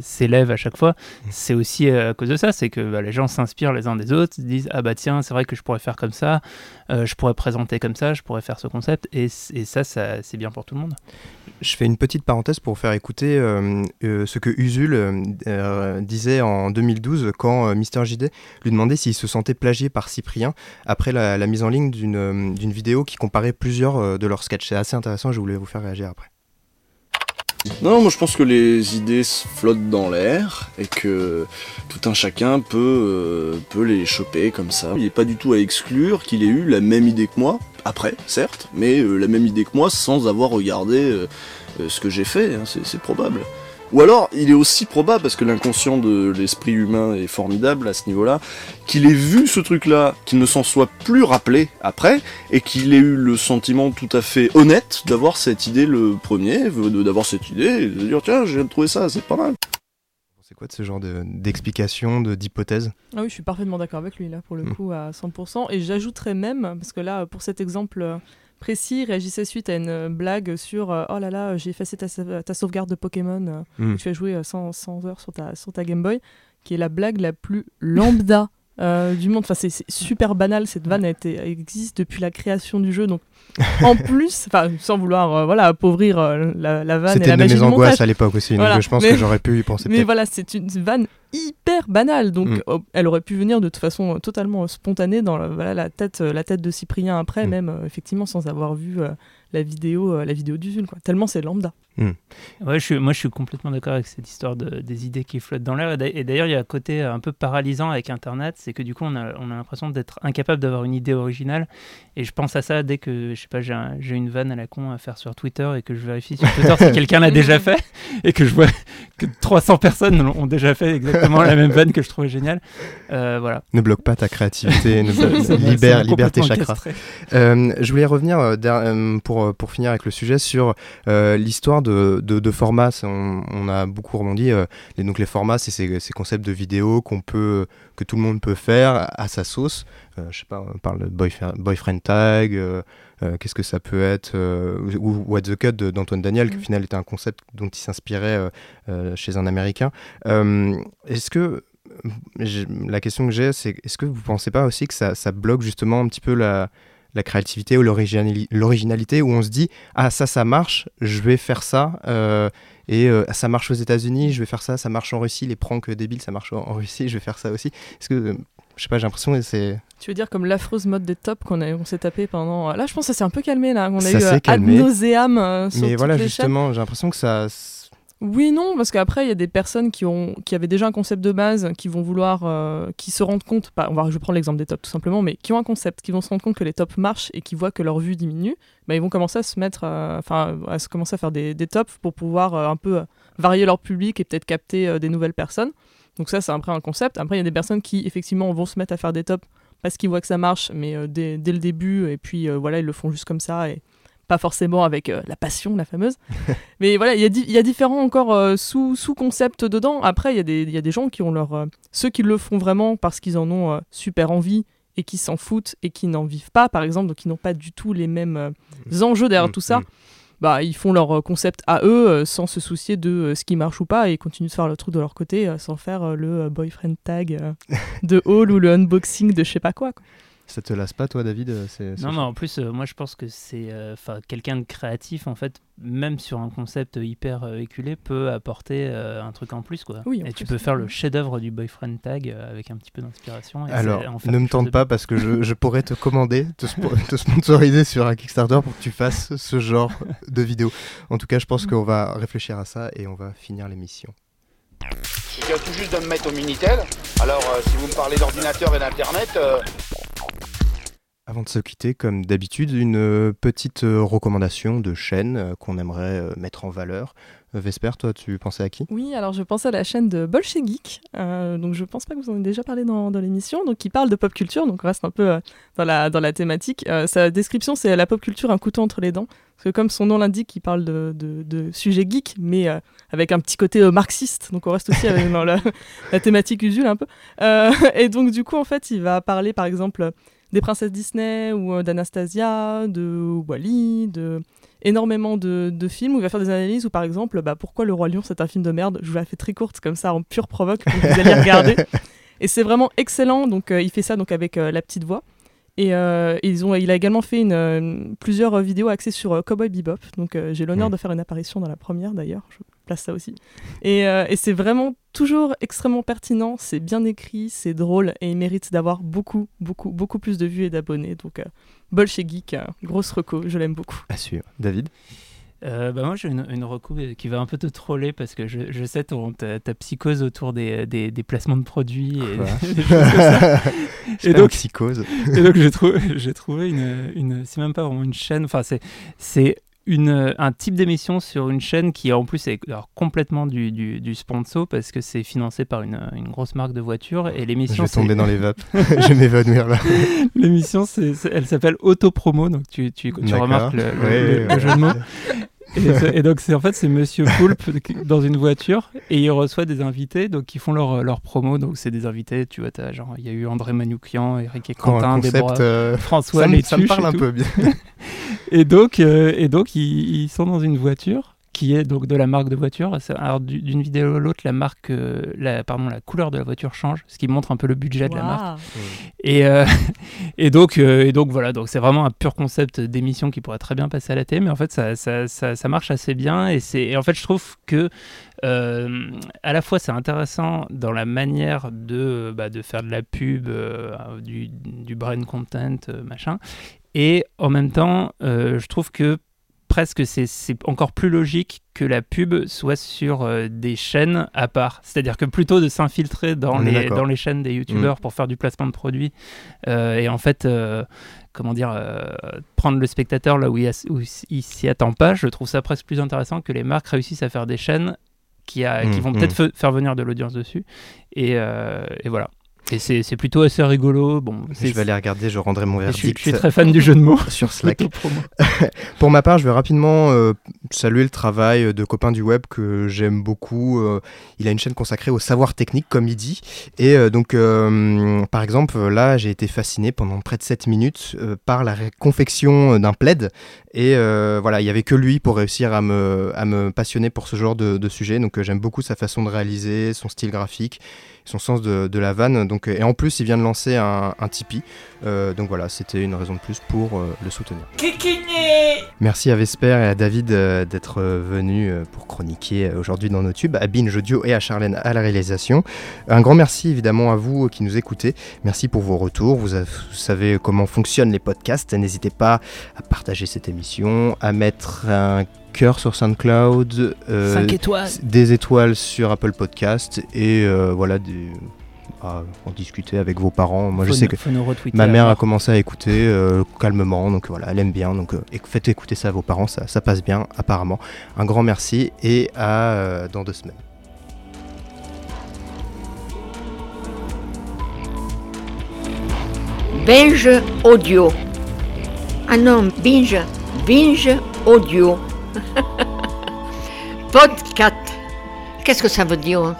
s'élève à chaque fois. Mmh. C'est aussi à cause de ça, c'est que bah, les gens s'inspirent les uns des autres, disent ah bah tiens, c'est vrai que je pourrais faire comme ça, euh, je pourrais présenter comme ça, je pourrais faire ce concept, et, et ça, ça c'est bien pour tout le monde. Je fais une petite parenthèse pour faire écouter euh, euh, ce que Usul euh, disait en 2012 quand euh, Mister JD lui demandait s'il se sentait plagié par Cyprien après la, la mise en ligne d'une d'une vidéo qui comparait plusieurs de leurs sketchs. C'est assez intéressant, je voulais vous faire réagir après. Non, moi je pense que les idées flottent dans l'air et que tout un chacun peut, euh, peut les choper comme ça. Il n'est pas du tout à exclure qu'il ait eu la même idée que moi, après, certes, mais euh, la même idée que moi sans avoir regardé euh, ce que j'ai fait, hein, c'est probable. Ou alors, il est aussi probable, parce que l'inconscient de l'esprit humain est formidable à ce niveau-là, qu'il ait vu ce truc-là, qu'il ne s'en soit plus rappelé après, et qu'il ait eu le sentiment tout à fait honnête d'avoir cette idée le premier, d'avoir cette idée, et de dire tiens, j'ai trouvé ça, c'est pas mal. C'est quoi de ce genre d'explication, de, d'hypothèse? Ah oui, je suis parfaitement d'accord avec lui là, pour le mmh. coup, à 100%. Et j'ajouterais même, parce que là, pour cet exemple précis réagissait suite à une blague sur euh, oh là là j'ai effacé ta, ta, sauvegarde de Pokémon mm. tu as joué 100, 100, heures sur ta, sur ta Game Boy qui est la blague la plus lambda euh, du monde enfin c'est super banal cette vanne a été, existe depuis la création du jeu donc en plus enfin sans vouloir euh, voilà appauvrir euh, la, la, vanne c'était une de mes angoisses à l'époque aussi voilà. donc je pense mais, que j'aurais pu y penser mais voilà c'est une vanne hyper banale donc mm. oh, elle aurait pu venir de toute façon totalement spontanée dans la, voilà, la tête la tête de Cyprien après mm. même effectivement sans avoir vu la vidéo la vidéo d'Usul quoi tellement c'est lambda. Ouais, je suis, moi je suis complètement d'accord avec cette histoire de, des idées qui flottent dans l'air. Et d'ailleurs, il y a un côté un peu paralysant avec Internet, c'est que du coup, on a, on a l'impression d'être incapable d'avoir une idée originale. Et je pense à ça dès que, je sais pas, j'ai un, une vanne à la con à faire sur Twitter et que je vérifie sur Twitter si quelqu'un l'a déjà fait et que je vois que 300 personnes ont déjà fait exactement la même vanne que je trouvais géniale. Euh, voilà. Ne bloque pas ta créativité, ne libère, libère tes chakras. Euh, je voulais revenir euh, pour, pour finir avec le sujet sur l'histoire de, de, de formats. On, on, a beaucoup rebondi. Les, donc les formats, c'est ces, ces, concepts de vidéos qu'on peut, que tout le monde peut faire à sa sauce. Je sais pas, on parle de boyfriend tag. Euh, euh, Qu'est-ce que ça peut être Ou What the Cut d'Antoine Daniel, mmh. qui au final était un concept dont il s'inspirait chez un Américain. Est-ce que la question que j'ai, c'est est-ce que vous pensez pas aussi que ça, ça bloque justement un petit peu la la créativité ou l'originalité où on se dit ah ça ça marche je vais faire ça euh, et euh, ça marche aux États-Unis je vais faire ça ça marche en Russie les pranks débiles ça marche en, en, Russie je vais faire ça aussi est-ce que Je sais pas, j'ai l'impression que c'est. Tu veux dire comme l'affreuse mode des tops qu'on a- on s'est tapé pendant. Là, je pense que ça s'est un peu calmé là. On a Ça eu euh, ad nauseam euh, sur Mais voilà, les justement, j'ai l'impression que ça. Oui, non, parce qu'après, il y a des personnes qui, ont, qui avaient déjà un concept de base, qui vont vouloir, euh, qui se rendent compte, pas, on va, je vais prendre l'exemple des tops tout simplement, mais qui ont un concept, qui vont se rendre compte que les tops marchent et qui voient que leur vue diminue, bah, ils vont commencer à se mettre, euh, enfin, à se commencer à faire des, des tops pour pouvoir euh, un peu euh, varier leur public et peut-être capter euh, des nouvelles personnes. Donc ça, c'est après un concept. Après, il y a des personnes qui, effectivement, vont se mettre à faire des tops parce qu'ils voient que ça marche, mais euh, dès, dès le début, et puis euh, voilà, ils le font juste comme ça, et pas forcément avec euh, la passion, la fameuse. Mais voilà, il y, a di- il y a différents encore sous, sous-concepts dedans. Après, il y, a des- il y a des gens qui ont leur... ceux qui le font vraiment parce qu'ils en ont super envie et qui s'en foutent et qui n'en vivent pas, par exemple, donc qui n'ont pas du tout les mêmes euh, enjeux derrière tout ça. Bah, ils font leur euh, concept à eux euh, sans se soucier de euh, ce qui marche ou pas et ils continuent de faire le truc de leur côté sans faire le boyfriend tag de Hall ou le unboxing de je sais pas quoi. quoi. Ça te lasse pas, toi, David euh, c'est- Non, mais en plus, euh, moi je pense que c'est. euh, Enfin, quelqu'un de créatif, en fait, même sur un concept hyper euh, éculé, peut apporter euh, un truc en plus, quoi. Oui, en et tu peux faire le chef-d'œuvre du boyfriend tag euh, avec un petit peu d'inspiration. et Alors, c'est- en faire ne me tente de pas parce que je, je pourrais te commander, te, spo- te sponsoriser sur un Kickstarter pour que tu fasses ce genre de vidéo. En tout cas, je pense qu'on va réfléchir à ça et on va finir l'émission. Je viens tout juste de me mettre au Minitel. Alors, euh, si vous me parlez d'ordinateur et d'Internet, you Avant de se quitter, comme d'habitude, une euh, petite euh, recommandation de chaîne euh, qu'on aimerait mettre en valeur. Vesper, toi, tu pensais à qui? Oui, alors je pense à la chaîne de Bolche Geek. donc je pense pas que vous en avez déjà parlé dans, l'émission. Donc qui parle de pop culture, donc on reste un peu dans, la, dans la thématique. Sa description, c'est la pop culture, un couteau entre les dents. Parce que comme son nom l'indique, il parle de, de, de sujets geeks, mais avec un petit côté marxiste. Donc on reste aussi dans la, la thématique usule un peu. Et donc du coup, en fait, il va parler par exemple des princesses Disney ou euh, d'Anastasia, de Wally, de énormément de, de films où il va faire des analyses où par exemple bah, pourquoi le roi lion c'est un film de merde? Je vous la fais très courte comme ça en pure provoque pour que vous alliez regarder et c'est vraiment excellent donc euh, il fait ça donc avec euh, la petite voix et euh, ils ont, il a également fait une, plusieurs vidéos axées sur Cowboy Bebop. Donc j'ai l'honneur de faire une apparition dans la première d'ailleurs. Je place ça aussi. Et, euh, et c'est vraiment toujours extrêmement pertinent. C'est bien écrit, c'est drôle et il mérite d'avoir beaucoup, beaucoup, beaucoup plus de vues et d'abonnés. Donc euh, Bol chez Geek, euh, grosse reco, je l'aime beaucoup. À suivre. David? Euh, bah moi j'ai une, une reco qui va un peu te troller parce que je, je sais ton, ta, ta psychose autour des, des, des placements de produits et, Quoi? des choses comme ça. C'est pas une psychose. et donc j'ai trouvé, j'ai trouvé une, une c'est même pas vraiment une chaîne, enfin c'est c'est une, un type d'émission sur une chaîne qui en plus est alors, complètement du, du, du sponsor parce que c'est financé par une, une grosse marque de voiture et Je l'émission vais tomber dans les vapes. je vais m'évanouir là. L'émission, elle s'appelle Autopromo, donc tu, tu, tu remarques le, le- Ouais, le- ouais, le jeu de mots. Et, donc, c'est, en fait, c'est Monsieur Poulpe dans une voiture et il reçoit des invités donc, qui font leur, leur promo. Donc, c'est des invités, tu vois, t'as, genre, il y a eu André Manoukian, Eric et Quentin, Déborah, euh, François ça me- ça me parle et un peu bien. et donc, euh, et donc ils, ils sont dans une voiture qui est donc de la marque de voiture. Alors du- d'une vidéo à l'autre, la marque, euh, la, pardon, la couleur de la voiture change, ce qui montre un peu le budget de la marque. Et, euh, et donc, euh, et donc voilà, donc c'est vraiment un pur concept d'émission qui pourrait très bien passer à la télé, mais en fait ça, ça, ça, ça marche assez bien et c'est et en fait je trouve que euh, à la fois c'est intéressant dans la manière de, bah, de faire de la pub, euh, du, du brain content, euh, machin, et en même temps euh, je trouve que presque c'est encore plus logique que la pub soit sur euh, des chaînes à part. C'est-à-dire que plutôt de s'infiltrer dans les, dans les chaînes des youtubeurs Mm. pour faire du placement de produits euh, et en fait, euh, comment dire, prendre le spectateur là où il, il s'y attend pas, je trouve ça presque plus intéressant que les marques réussissent à faire des chaînes qui, a, qui Mm, vont mm. peut-être fe- faire venir de l'audience dessus. Et, et voilà. Et c'est plutôt assez rigolo. Bon, Je vais aller regarder, je rendrai mon verdict. je suis très fan du jeu de mots. sur Slack. Pour ma part, je vais rapidement euh, saluer le travail de copains du web que j'aime beaucoup. Euh, il a une chaîne consacrée au savoir technique, comme il dit. Et euh, donc, par exemple, là, j'ai été fasciné pendant près de 7 minutes par la confection d'un plaid. Et voilà, il n'y avait que lui pour réussir à me, à me passionner pour ce genre de, de sujet. Donc, j'aime beaucoup sa façon de réaliser, son style graphique. Son sens de, de la vanne. Donc, et en plus, il vient de lancer un, un Tipeee. Euh, donc voilà, c'était une raison de plus pour euh, le soutenir. Merci à Vesper et à David euh, d'être venus euh, pour chroniquer euh, aujourd'hui dans nos tubes, à Binge Audio et à Charlène à la réalisation. Un grand merci évidemment à vous euh, qui nous écoutez. Merci pour vos retours. Vous, avez- vous savez comment fonctionnent les podcasts. N'hésitez pas à partager cette émission, à mettre un cœur sur SoundCloud, euh, Cinq étoiles. des étoiles sur Apple Podcast et euh, voilà des à en discuter avec vos parents. Moi, je sais nous- que ma mère a commencé à écouter euh, calmement, donc voilà, elle aime bien. Donc euh, faites écouter ça à vos parents, ça, ça passe bien apparemment. Un grand merci et à euh, dans deux semaines. Binge audio. Ah non, binge, binge audio. Podcast. Qu'est-ce que ça veut dire hein?